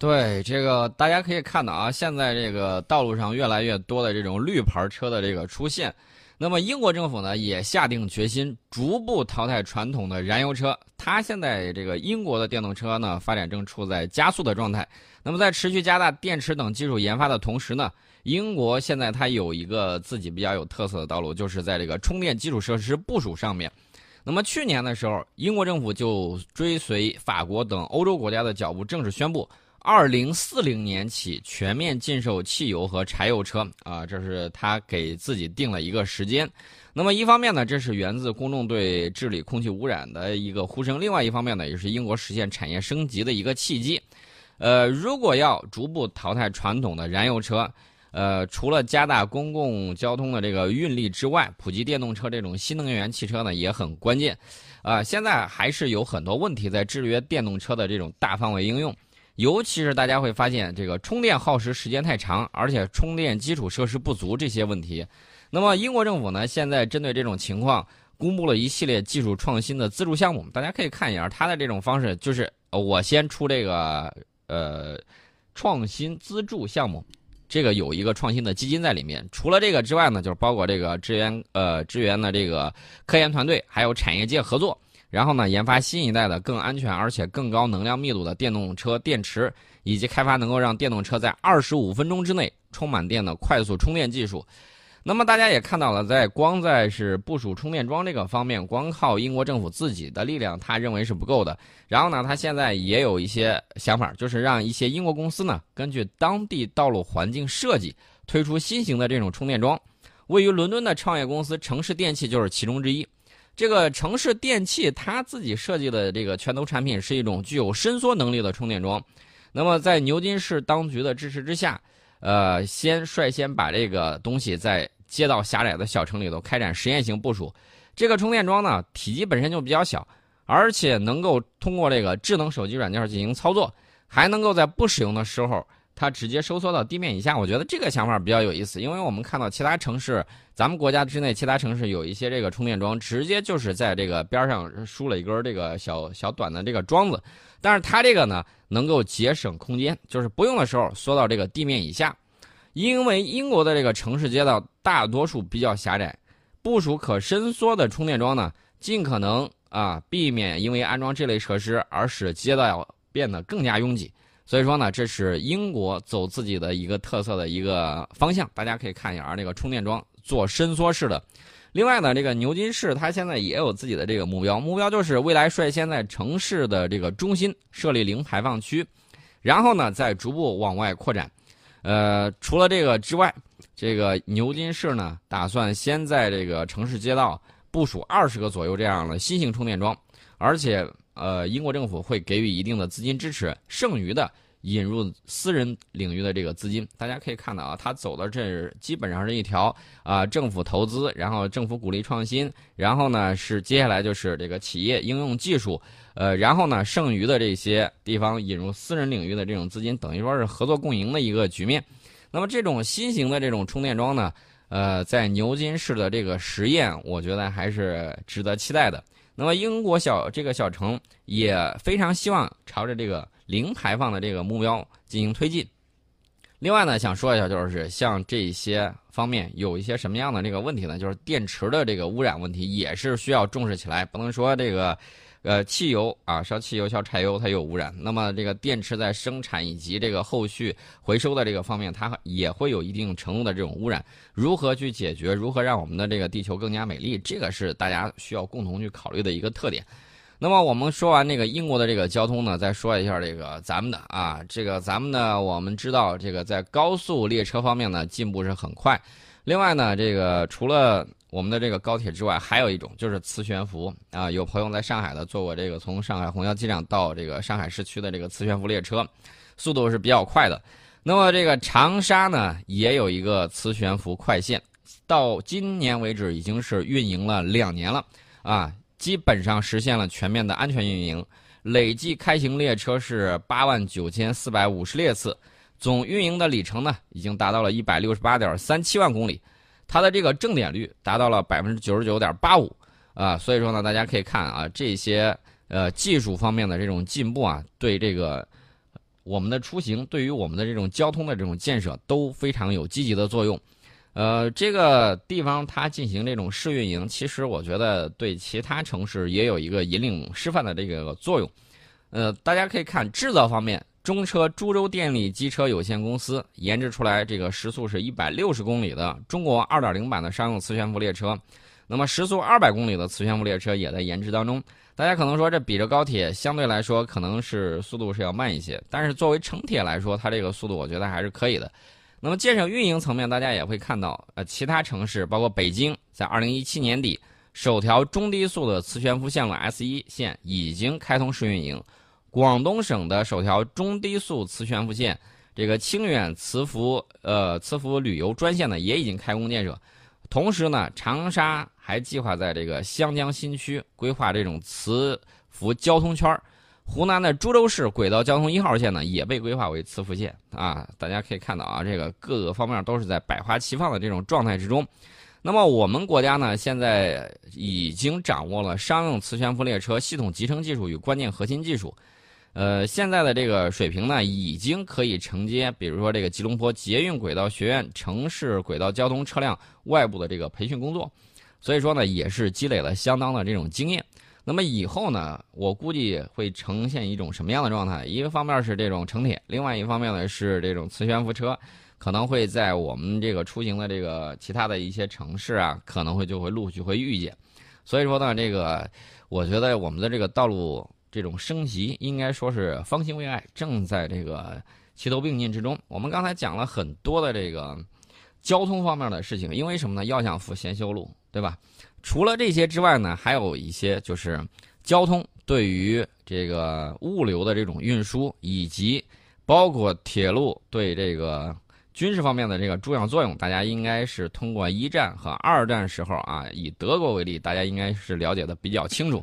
对这个，大家可以看到啊，现在这个道路上越来越多的这种绿牌车的这个出现。那么英国政府呢，也下定决心逐步淘汰传统的燃油车。它现在这个英国的电动车呢，发展正处在加速的状态。那么在持续加大电池等技术研发的同时呢，英国现在它有一个自己比较有特色的道路，就是在这个充电基础设施部署上面。那么去年的时候，英国政府就追随法国等欧洲国家的脚步，正式宣布。二零四零年起全面禁售汽油和柴油车啊，这是他给自己定了一个时间。那么一方面呢，这是源自公众对治理空气污染的一个呼声；另外一方面呢，也是英国实现产业升级的一个契机。呃，如果要逐步淘汰传统的燃油车，呃，除了加大公共交通的这个运力之外，普及电动车这种新能源汽车呢也很关键。啊，现在还是有很多问题在制约电动车的这种大范围应用。尤其是大家会发现，这个充电耗时时间太长，而且充电基础设施不足这些问题。那么英国政府呢，现在针对这种情况，公布了一系列技术创新的资助项目。大家可以看一下它的这种方式，就是我先出这个呃创新资助项目，这个有一个创新的基金在里面。除了这个之外呢，就是包括这个支援呃支援的这个科研团队，还有产业界合作。然后呢，研发新一代的更安全而且更高能量密度的电动车电池，以及开发能够让电动车在二十五分钟之内充满电的快速充电技术。那么大家也看到了，在光在是部署充电桩这个方面，光靠英国政府自己的力量，他认为是不够的。然后呢，他现在也有一些想法，就是让一些英国公司呢，根据当地道路环境设计，推出新型的这种充电桩。位于伦敦的创业公司城市电器就是其中之一。这个城市电器它自己设计的这个拳头产品是一种具有伸缩能力的充电桩。那么在牛津市当局的支持之下，呃，先率先把这个东西在街道狭窄的小城里头开展实验性部署。这个充电桩呢，体积本身就比较小，而且能够通过这个智能手机软件进行操作，还能够在不使用的时候。它直接收缩到地面以下，我觉得这个想法比较有意思，因为我们看到其他城市，咱们国家之内其他城市有一些这个充电桩，直接就是在这个边上输了一根这个小小短的这个桩子，但是它这个呢能够节省空间，就是不用的时候缩到这个地面以下，因为英国的这个城市街道大多数比较狭窄，部署可伸缩的充电桩呢，尽可能啊避免因为安装这类设施而使街道变得更加拥挤。所以说呢，这是英国走自己的一个特色的一个方向，大家可以看一下啊，这个充电桩做伸缩式的。另外呢，这个牛津市它现在也有自己的这个目标，目标就是未来率先在城市的这个中心设立零排放区，然后呢再逐步往外扩展。呃，除了这个之外，这个牛津市呢打算先在这个城市街道部署二十个左右这样的新型充电桩，而且。呃，英国政府会给予一定的资金支持，剩余的引入私人领域的这个资金。大家可以看到啊，它走的这基本上是一条啊，政府投资，然后政府鼓励创新，然后呢是接下来就是这个企业应用技术，呃，然后呢剩余的这些地方引入私人领域的这种资金，等于说是合作共赢的一个局面。那么这种新型的这种充电桩呢，呃，在牛津市的这个实验，我觉得还是值得期待的。那么英国小这个小城也非常希望朝着这个零排放的这个目标进行推进。另外呢，想说一下，就是像这些方面有一些什么样的这个问题呢？就是电池的这个污染问题也是需要重视起来，不能说这个。呃，汽油啊，烧汽油、烧柴油，它有污染。那么，这个电池在生产以及这个后续回收的这个方面，它也会有一定程度的这种污染。如何去解决？如何让我们的这个地球更加美丽？这个是大家需要共同去考虑的一个特点。那么，我们说完这个英国的这个交通呢，再说一下这个咱们的啊，这个咱们呢，我们知道这个在高速列车方面呢进步是很快。另外呢，这个除了我们的这个高铁之外，还有一种就是磁悬浮啊。有朋友在上海的坐过这个从上海虹桥机场到这个上海市区的这个磁悬浮列车，速度是比较快的。那么这个长沙呢也有一个磁悬浮快线，到今年为止已经是运营了两年了啊，基本上实现了全面的安全运营，累计开行列车是八万九千四百五十列次，总运营的里程呢已经达到了一百六十八点三七万公里。它的这个正点率达到了百分之九十九点八五，啊，所以说呢，大家可以看啊，这些呃技术方面的这种进步啊，对这个我们的出行，对于我们的这种交通的这种建设都非常有积极的作用。呃，这个地方它进行这种试运营，其实我觉得对其他城市也有一个引领示范的这个作用。呃，大家可以看制造方面，中车株洲电力机车有限公司研制出来这个时速是一百六十公里的中国二点零版的商用磁悬浮列车，那么时速二百公里的磁悬浮列车也在研制当中。大家可能说这比着高铁相对来说可能是速度是要慢一些，但是作为城铁来说，它这个速度我觉得还是可以的。那么建设运营层面，大家也会看到，呃，其他城市包括北京，在二零一七年底，首条中低速的磁悬浮线路 S 一线已经开通试运营。广东省的首条中低速磁悬浮线，这个清远磁浮呃磁浮旅游专线呢，也已经开工建设。同时呢，长沙还计划在这个湘江新区规划这种磁浮交通圈儿。湖南的株洲市轨道交通一号线呢，也被规划为磁浮线啊。大家可以看到啊，这个各个方面都是在百花齐放的这种状态之中。那么我们国家呢，现在已经掌握了商用磁悬浮列车系统集成技术与关键核心技术。呃，现在的这个水平呢，已经可以承接，比如说这个吉隆坡捷运轨道学院城市轨道交通车辆外部的这个培训工作。所以说呢，也是积累了相当的这种经验。那么以后呢，我估计会呈现一种什么样的状态？一个方面是这种城铁，另外一方面呢是这种磁悬浮车，可能会在我们这个出行的这个其他的一些城市啊，可能会就会陆续会遇见。所以说呢，这个我觉得我们的这个道路这种升级，应该说是方兴未艾，正在这个齐头并进之中。我们刚才讲了很多的这个交通方面的事情，因为什么呢？要想富，先修路，对吧？除了这些之外呢，还有一些就是交通对于这个物流的这种运输，以及包括铁路对这个军事方面的这个重要作用，大家应该是通过一战和二战时候啊，以德国为例，大家应该是了解的比较清楚。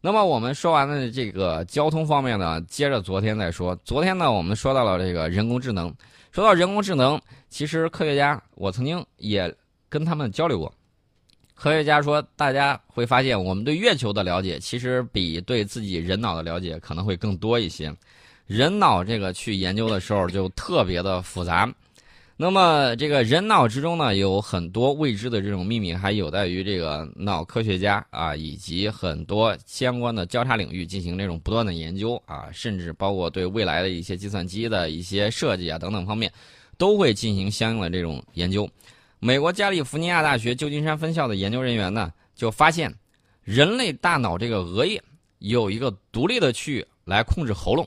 那么我们说完了这个交通方面呢，接着昨天再说。昨天呢，我们说到了这个人工智能。说到人工智能，其实科学家我曾经也跟他们交流过。科学家说，大家会发现，我们对月球的了解其实比对自己人脑的了解可能会更多一些。人脑这个去研究的时候就特别的复杂。那么，这个人脑之中呢，有很多未知的这种秘密，还有待于这个脑科学家啊，以及很多相关的交叉领域进行这种不断的研究啊，甚至包括对未来的一些计算机的一些设计啊等等方面，都会进行相应的这种研究。美国加利福尼亚大学旧金山分校的研究人员呢，就发现，人类大脑这个额叶有一个独立的区域来控制喉咙，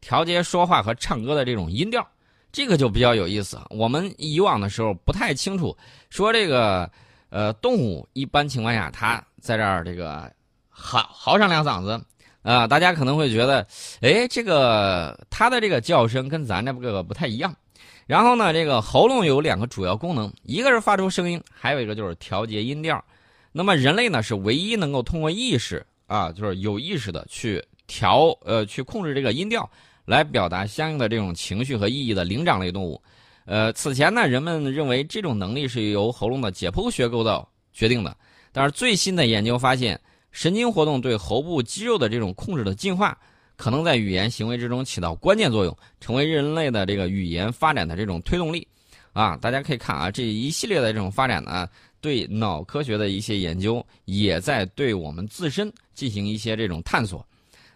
调节说话和唱歌的这种音调，这个就比较有意思。我们以往的时候不太清楚，说这个，呃，动物一般情况下它在这儿这个嚎嚎上两嗓子，啊，大家可能会觉得，哎，这个它的这个叫声跟咱这个不太一样。然后呢，这个喉咙有两个主要功能，一个是发出声音，还有一个就是调节音调。那么人类呢，是唯一能够通过意识啊，就是有意识的去调呃去控制这个音调，来表达相应的这种情绪和意义的灵长类动物。呃，此前呢，人们认为这种能力是由喉咙的解剖学构造决定的，但是最新的研究发现，神经活动对喉部肌肉的这种控制的进化。可能在语言行为之中起到关键作用，成为人类的这个语言发展的这种推动力，啊，大家可以看啊，这一系列的这种发展呢，对脑科学的一些研究，也在对我们自身进行一些这种探索。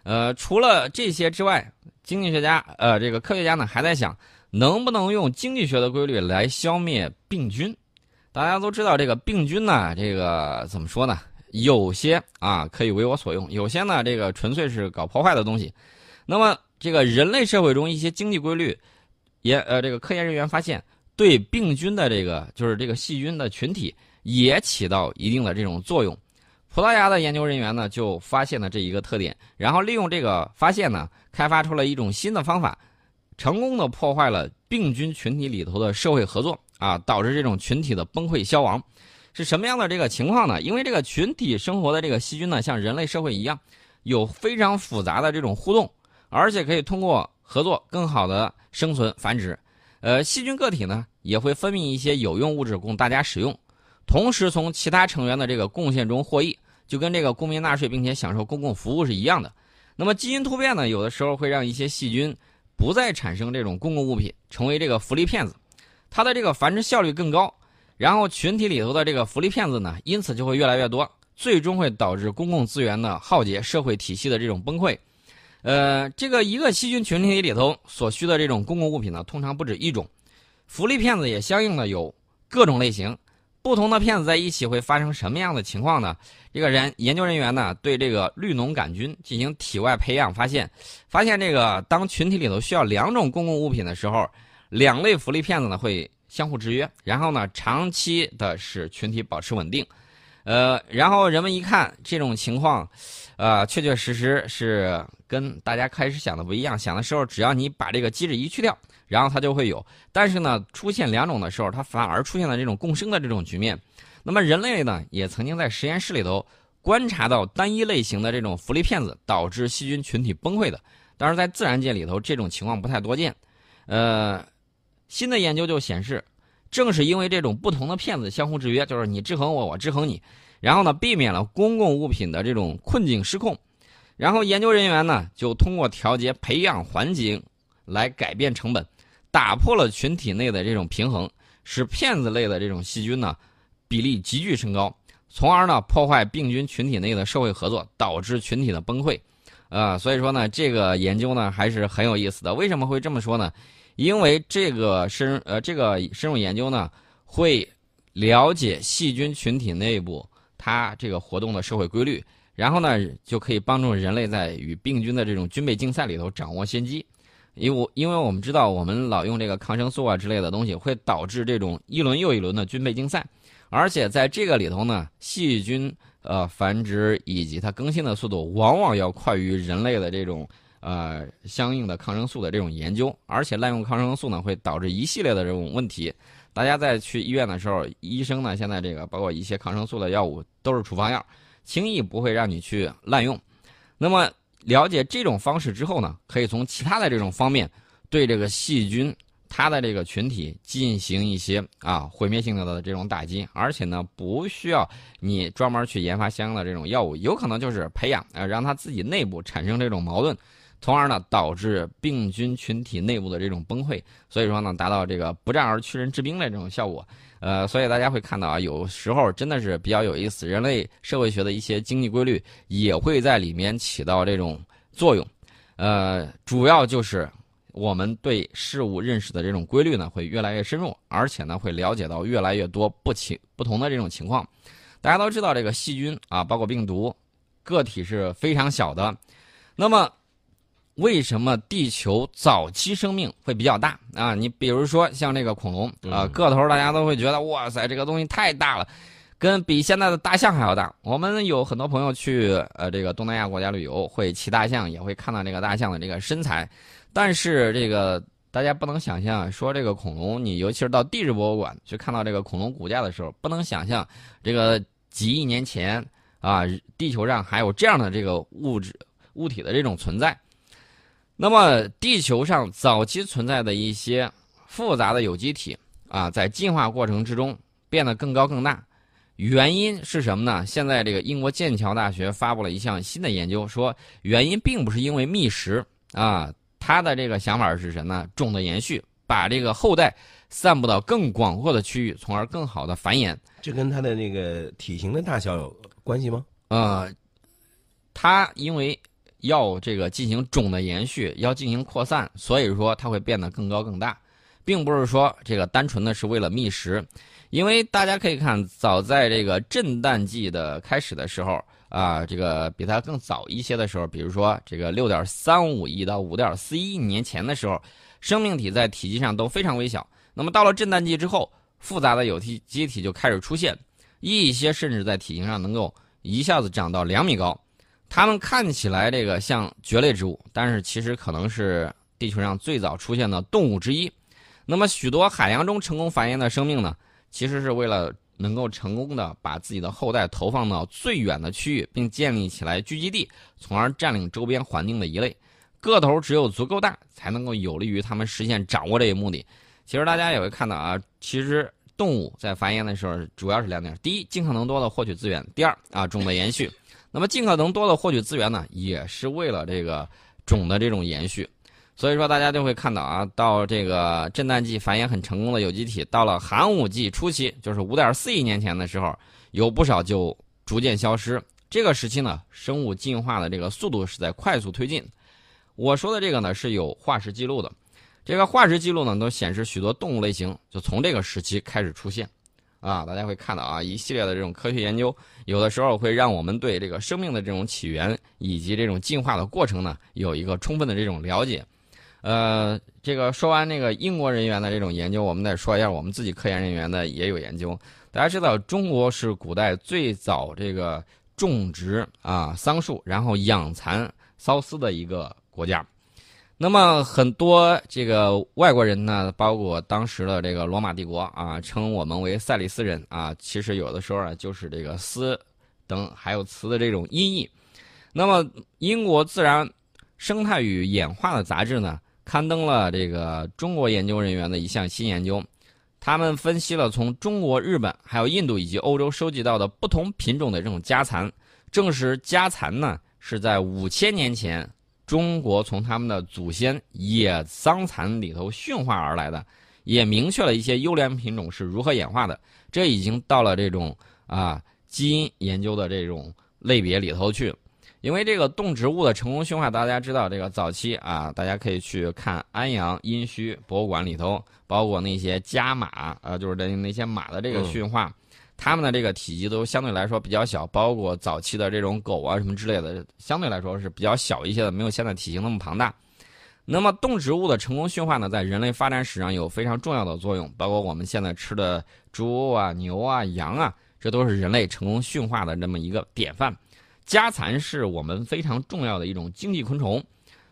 呃，除了这些之外，经济学家，呃，这个科学家呢，还在想，能不能用经济学的规律来消灭病菌？大家都知道，这个病菌呢，这个怎么说呢？有些啊可以为我所用，有些呢这个纯粹是搞破坏的东西。那么这个人类社会中一些经济规律，也呃这个科研人员发现，对病菌的这个就是这个细菌的群体也起到一定的这种作用。葡萄牙的研究人员呢就发现了这一个特点，然后利用这个发现呢，开发出了一种新的方法，成功的破坏了病菌群体里头的社会合作啊，导致这种群体的崩溃消亡。是什么样的这个情况呢？因为这个群体生活的这个细菌呢，像人类社会一样，有非常复杂的这种互动，而且可以通过合作更好的生存繁殖。呃，细菌个体呢也会分泌一些有用物质供大家使用，同时从其他成员的这个贡献中获益，就跟这个公民纳税并且享受公共服务是一样的。那么基因突变呢，有的时候会让一些细菌不再产生这种公共物品，成为这个福利骗子，它的这个繁殖效率更高，然后群体里头的这个福利骗子呢，因此就会越来越多，最终会导致公共资源的耗竭、社会体系的这种崩溃。呃，这个一个细菌群体里头所需的这种公共物品呢，通常不止一种，福利骗子也相应的有各种类型。不同的骗子在一起会发生什么样的情况呢？这个人研究人员呢对这个绿脓杆菌进行体外培养，发现，发现这个当群体里头需要两种公共物品的时候，两类福利骗子呢会相互制约，然后呢长期的使群体保持稳定。呃，然后人们一看这种情况，呃，确确实实是跟大家开始想的不一样。想的时候，只要你把这个机制一去掉。然后它就会有，但是呢，出现两种的时候，它反而出现了这种共生的这种局面。那么人类呢，也曾经在实验室里头观察到单一类型的这种福利骗子导致细菌群体崩溃的。但是在自然界里头，这种情况不太多见。呃，新的研究就显示，正是因为这种不同的骗子相互制约，就是你制衡我，我制衡你，然后呢，避免了公共物品的这种困境失控。然后研究人员呢，就通过调节培养环境来改变成本。打破了群体内的这种平衡，使骗子类的这种细菌呢比例急剧升高，从而呢破坏病菌群体内的社会合作，导致群体的崩溃。呃，所以说呢，这个研究呢还是很有意思的。为什么会这么说呢？因为这个深呃这个深入研究呢会了解细菌群体内部它这个活动的社会规律，然后呢就可以帮助人类在与病菌的这种军备竞赛里头掌握先机。因为因为我们知道，我们老用这个抗生素啊之类的东西，会导致这种一轮又一轮的军备竞赛，而且在这个里头呢，细菌呃繁殖以及它更新的速度，往往要快于人类的这种呃相应的抗生素的这种研究，而且滥用抗生素呢，会导致一系列的这种问题。大家在去医院的时候，医生呢现在这个包括一些抗生素的药物都是处方药，轻易不会让你去滥用。那么。了解这种方式之后呢，可以从其他的这种方面对这个细菌它的这个群体进行一些啊毁灭性的这种打击，而且呢不需要你专门去研发相应的这种药物，有可能就是培养啊让它自己内部产生这种矛盾，从而呢导致病菌群体内部的这种崩溃，所以说呢达到这个不战而屈人之兵的这种效果。呃，所以大家会看到啊，有时候真的是比较有意思，人类社会学的一些经济规律也会在里面起到这种作用。呃，主要就是我们对事物认识的这种规律呢，会越来越深入，而且呢，会了解到越来越多不情不同的这种情况。大家都知道，这个细菌啊，包括病毒，个体是非常小的，那么。为什么地球早期生命会比较大啊？你比如说像这个恐龙啊，个头大家都会觉得哇塞，这个东西太大了，跟比现在的大象还要大。我们有很多朋友去呃这个东南亚国家旅游，会骑大象，也会看到这个大象的这个身材。但是这个大家不能想象，说这个恐龙，你尤其是到地质博物馆去看到这个恐龙骨架的时候，不能想象这个几亿年前啊，地球上还有这样的这个物质物体的这种存在。那么，地球上早期存在的一些复杂的有机体啊，在进化过程之中变得更高更大，原因是什么呢？现在这个英国剑桥大学发布了一项新的研究，说原因并不是因为觅食啊，他的这个想法是什么呢？种的延续，把这个后代散布到更广阔的区域，从而更好的繁衍。这跟它的那个体型的大小有关系吗？呃，它因为。要这个进行种的延续，要进行扩散，所以说它会变得更高更大，并不是说这个单纯的是为了觅食，因为大家可以看，早在这个震旦纪的开始的时候啊，这个比它更早一些的时候，比如说这个六点三五亿到五点四一亿年前的时候，生命体在体积上都非常微小。那么到了震旦纪之后，复杂的有机机体就开始出现，一些甚至在体型上能够一下子长到两米高。它们看起来这个像蕨类植物，但是其实可能是地球上最早出现的动物之一。那么许多海洋中成功繁衍的生命呢，其实是为了能够成功的把自己的后代投放到最远的区域，并建立起来聚集地，从而占领周边环境的一类。个头只有足够大，才能够有利于他们实现掌握这一目的。其实大家也会看到啊，其实动物在繁衍的时候主要是两点：第一，尽可能多的获取资源；第二，啊，种的延续。那么，尽可能多的获取资源呢，也是为了这个种的这种延续。所以说大家就会看到啊，到这个震旦纪繁衍很成功的有机体，到了寒武纪初期，就是五点四亿年前的时候，有不少就逐渐消失。这个时期呢，生物进化的这个速度是在快速推进。我说的这个呢是有化石记录的，这个化石记录呢都显示许多动物类型就从这个时期开始出现。啊，大家会看到啊，一系列的这种科学研究，有的时候会让我们对这个生命的这种起源以及这种进化的过程呢，有一个充分的这种了解。呃，这个说完那个英国人员的这种研究，我们再说一下我们自己科研人员的也有研究。大家知道，中国是古代最早这个种植啊桑树，然后养蚕缫丝的一个国家。那么很多这个外国人呢，包括当时的这个罗马帝国啊，称我们为塞里斯人啊，其实有的时候啊，就是这个丝等还有词的这种音译。那么英国自然生态与演化的杂志呢，刊登了这个中国研究人员的一项新研究，他们分析了从中国、日本还有印度以及欧洲收集到的不同品种的这种家蚕，证实家蚕呢是在五千年前。中国从他们的祖先野桑蚕里头驯化而来的，也明确了一些优良品种是如何演化的。这已经到了这种啊基因研究的这种类别里头去。因为这个动植物的成功驯化，大家知道这个早期啊，大家可以去看安阳殷墟博物馆里头，包括那些家马呃，就是那那些马的这个驯化。它们的这个体积都相对来说比较小，包括早期的这种狗啊什么之类的，相对来说是比较小一些的，没有现在体型那么庞大。那么动植物的成功驯化呢，在人类发展史上有非常重要的作用，包括我们现在吃的猪啊、牛啊、羊啊，这都是人类成功驯化的这么一个典范。家蚕是我们非常重要的一种经济昆虫，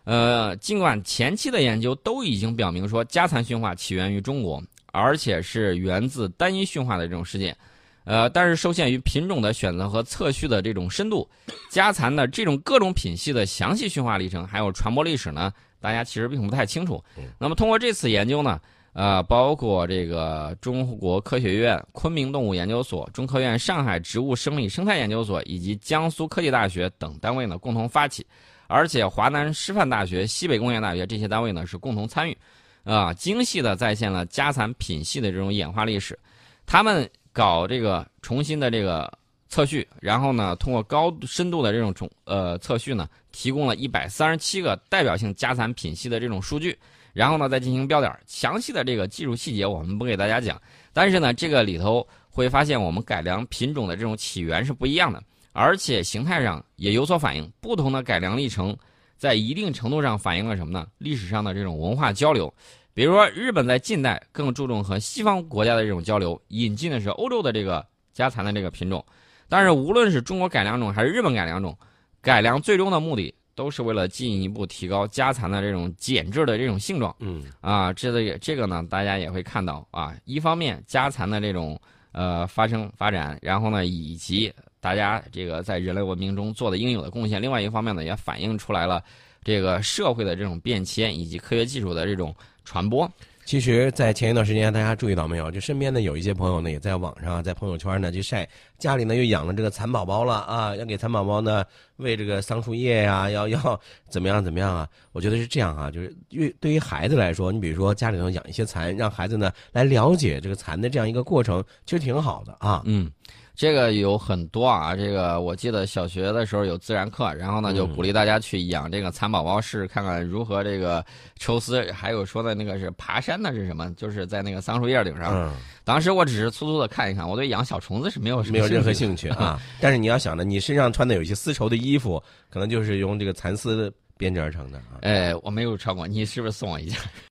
呃，尽管前期的研究都已经表明说家蚕驯化起源于中国，而且是源自单一驯化的这种事件。呃，但是受限于品种的选择和测序的这种深度，家蚕的这种各种品系的详细驯化历程还有传播历史呢，大家其实并不太清楚。那么通过这次研究呢，呃，包括这个中国科学院昆明动物研究所、中科院上海植物生理生态研究所以及江苏科技大学等单位呢共同发起，而且华南师范大学、西北工业大学这些单位呢是共同参与，啊，精细的再现了家蚕品系的这种演化历史，他们。搞这个重新的这个测序，然后呢，通过高深度的这种重呃测序呢，提供了一百三十七个代表性家蚕品系的这种数据，然后呢再进行标点。详细的这个技术细节我们不给大家讲，但是呢，这个里头会发现我们改良品种的这种起源是不一样的，而且形态上也有所反映。不同的改良历程，在一定程度上反映了什么呢？历史上的这种文化交流。比如说，日本在近代更注重和西方国家的这种交流，引进的是欧洲的这个家蚕的这个品种。但是，无论是中国改良种还是日本改良种，改良最终的目的都是为了进一步提高家蚕的这种减质的这种性状。嗯，啊，这个也这个呢，大家也会看到啊，一方面家蚕的这种呃发生发展，然后呢，以及大家这个在人类文明中做的应有的贡献；另外一方面呢，也反映出来了这个社会的这种变迁以及科学技术的这种。传播，其实，在前一段时间，大家注意到没有？就身边呢，有一些朋友呢，也在网上，在朋友圈呢，就晒家里呢又养了这个蚕宝宝了啊，要给蚕宝宝呢喂这个桑树叶呀，要要怎么样怎么样啊？我觉得是这样啊，就是对对于孩子来说，你比如说家里头养一些蚕，让孩子呢来了解这个蚕的这样一个过程，其实挺好的啊。嗯。这个有很多啊，这个我记得小学的时候有自然课，然后呢就鼓励大家去养这个蚕宝宝，试试看看如何这个抽丝，还有说的那个是爬山的是什么，就是在那个桑树叶顶上。当时我只是粗粗的看一看，我对养小虫子是没有没有任何兴趣啊。但是你要想着，你身上穿的有些丝绸的衣服，可能就是用这个蚕丝编织而成的。哎，我没有穿过，你是不是送我一件？